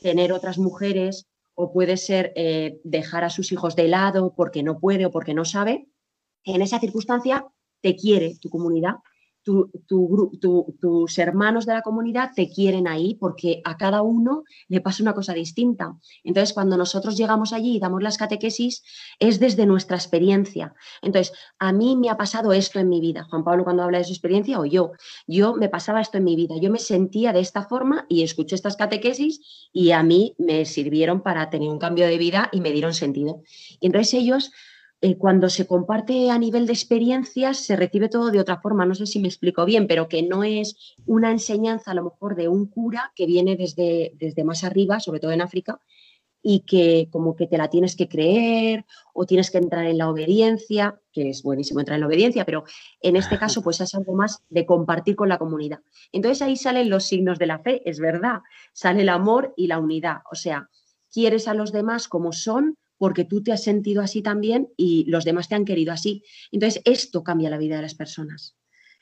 Speaker 5: tener otras mujeres o puede ser eh, dejar a sus hijos de lado porque no puede o porque no sabe, en esa circunstancia te quiere tu comunidad, tu, tu, tu, tus hermanos de la comunidad te quieren ahí porque a cada uno le pasa una cosa distinta. Entonces, cuando nosotros llegamos allí y damos las catequesis, es desde nuestra experiencia. Entonces, a mí me ha pasado esto en mi vida. Juan Pablo cuando habla de su experiencia o yo, yo me pasaba esto en mi vida. Yo me sentía de esta forma y escuché estas catequesis y a mí me sirvieron para tener un cambio de vida y me dieron sentido. Y entonces ellos eh, cuando se comparte a nivel de experiencias se recibe todo de otra forma. No sé si me explico bien, pero que no es una enseñanza a lo mejor de un cura que viene desde, desde más arriba, sobre todo en África, y que como que te la tienes que creer o tienes que entrar en la obediencia, que es buenísimo entrar en la obediencia, pero en este (laughs) caso pues es algo más de compartir con la comunidad. Entonces ahí salen los signos de la fe, es verdad, sale el amor y la unidad, o sea, quieres a los demás como son, porque tú te has sentido así también y los demás te han querido así. Entonces, esto cambia la vida de las personas.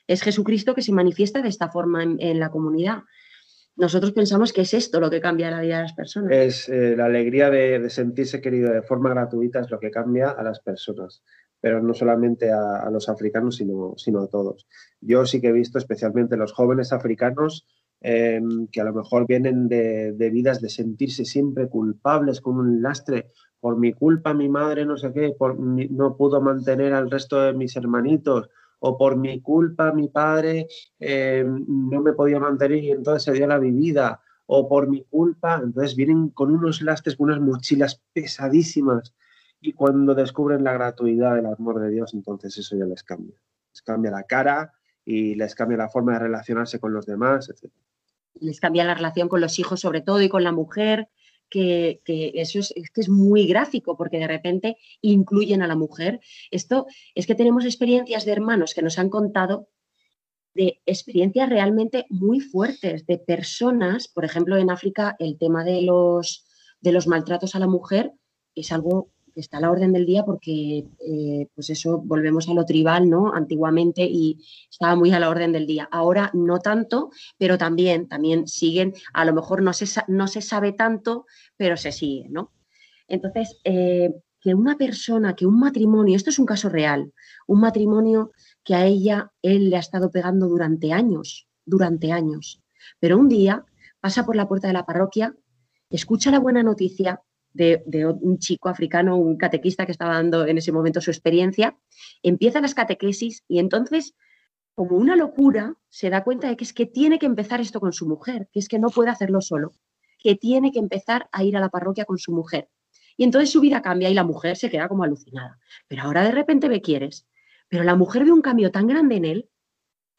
Speaker 5: Es Jesucristo que se manifiesta de esta forma en, la comunidad. Nosotros pensamos que es esto lo que cambia la vida de las personas.
Speaker 4: Es eh, la alegría de, sentirse querido de forma gratuita es lo que cambia a las personas, pero no solamente a, los africanos, sino, sino, a todos. Yo sí que he visto especialmente los jóvenes africanos eh, que a lo mejor vienen de, de, vidas de sentirse siempre culpables, con un lastre, por mi culpa mi madre no sé qué, por mi, no pudo mantener al resto de mis hermanitos, o por mi culpa mi padre eh, no me podía mantener y entonces se dio la vivida, o por mi culpa, entonces vienen con unos lastres, con unas mochilas pesadísimas, y cuando descubren la gratuidad del amor de Dios, entonces eso ya les cambia. Les cambia la cara y les cambia la forma de relacionarse con los demás, etc.
Speaker 5: Les cambia la relación con los hijos sobre todo y con la mujer, que, eso es, que es muy gráfico porque de repente incluyen a la mujer. Esto es que tenemos experiencias de hermanos que nos han contado de experiencias realmente muy fuertes de personas, por ejemplo, en África el tema de los, de los maltratos a la mujer es algo está a la orden del día porque, eh, pues eso, volvemos a lo tribal, ¿no? Antiguamente y estaba muy a la orden del día. Ahora no tanto, pero también, también siguen, a lo mejor no se, no se sabe tanto, pero se sigue, ¿no? Entonces, eh, que una persona, que un matrimonio, esto es un caso real, un matrimonio que a ella, él le ha estado pegando durante años, durante años, pero un día pasa por la puerta de la parroquia, escucha la buena noticia de, de, un chico africano, un catequista que estaba dando en ese momento su experiencia, empieza las catequesis y entonces, como una locura, se da cuenta de que es que tiene que empezar esto con su mujer, que es que no puede hacerlo solo, que tiene que empezar a ir a la parroquia con su mujer. Y entonces su vida cambia y la mujer se queda como alucinada. Pero ahora de repente me quieres. Pero la mujer ve un cambio tan grande en él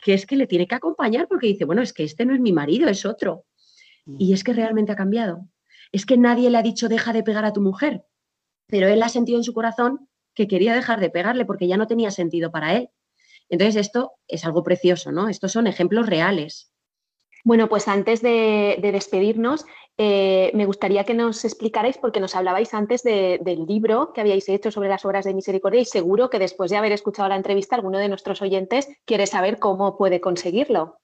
Speaker 5: que es que le tiene que acompañar porque dice, bueno, es que este no es mi marido, es otro. Y es que realmente ha cambiado es que nadie le ha dicho deja de pegar a tu mujer, pero él ha sentido en su corazón que quería dejar de pegarle porque ya no tenía sentido para él. Entonces esto es algo precioso, ¿no? Estos son ejemplos reales.
Speaker 1: Bueno, pues antes de, despedirnos, eh, me gustaría que nos explicarais, porque nos hablabais antes del libro que habíais hecho sobre las obras de misericordia y seguro que después de haber escuchado la entrevista, alguno de nuestros oyentes quiere saber cómo puede conseguirlo.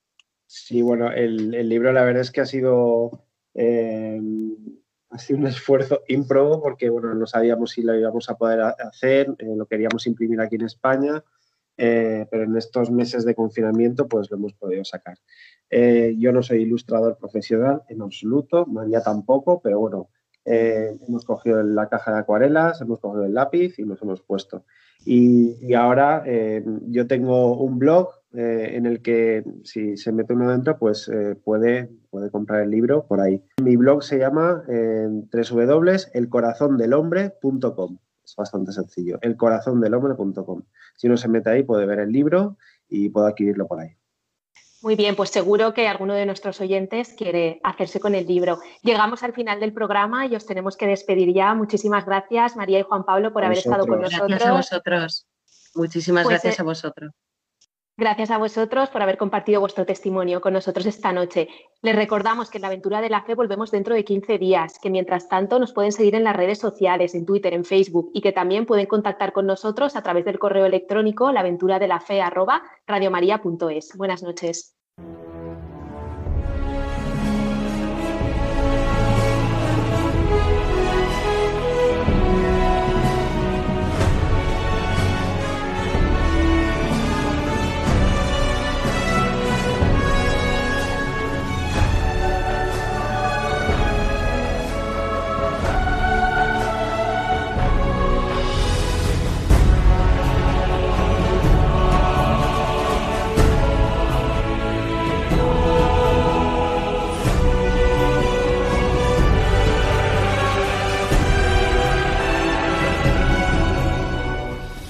Speaker 4: Sí, bueno, el, libro la verdad es que ha sido, eh, ha sido un esfuerzo ímprobo porque bueno, no sabíamos si lo íbamos a poder hacer, eh, lo queríamos imprimir aquí en España, pero en estos meses de confinamiento pues lo hemos podido sacar. Eh, yo no soy ilustrador profesional en absoluto, María tampoco, pero bueno, eh, hemos cogido la caja de acuarelas, hemos cogido el lápiz y nos hemos puesto. Y, ahora eh, yo tengo un blog en el que si se mete uno dentro, pues puede, puede comprar el libro por ahí. Mi blog se llama www.elcorazondelhombre.com. Es bastante sencillo, elcorazondelhombre.com. Si uno se mete ahí puede ver el libro y puede adquirirlo por ahí.
Speaker 1: Muy bien, pues seguro que alguno de nuestros oyentes quiere hacerse con el libro. Llegamos al final del programa y os tenemos que despedir ya. Muchísimas gracias, María y Juan Pablo, por haber estado con nosotros.
Speaker 5: Gracias a vosotros. Muchísimas pues, gracias eh, a vosotros.
Speaker 1: Gracias a vosotros por haber compartido vuestro testimonio con nosotros esta noche. Les recordamos que en la aventura de la fe volvemos dentro de 15 días, que mientras tanto nos pueden seguir en las redes sociales, en Twitter, en Facebook y que también pueden contactar con nosotros a través del correo electrónico laventuradelafe@radiomaria.es. Buenas noches.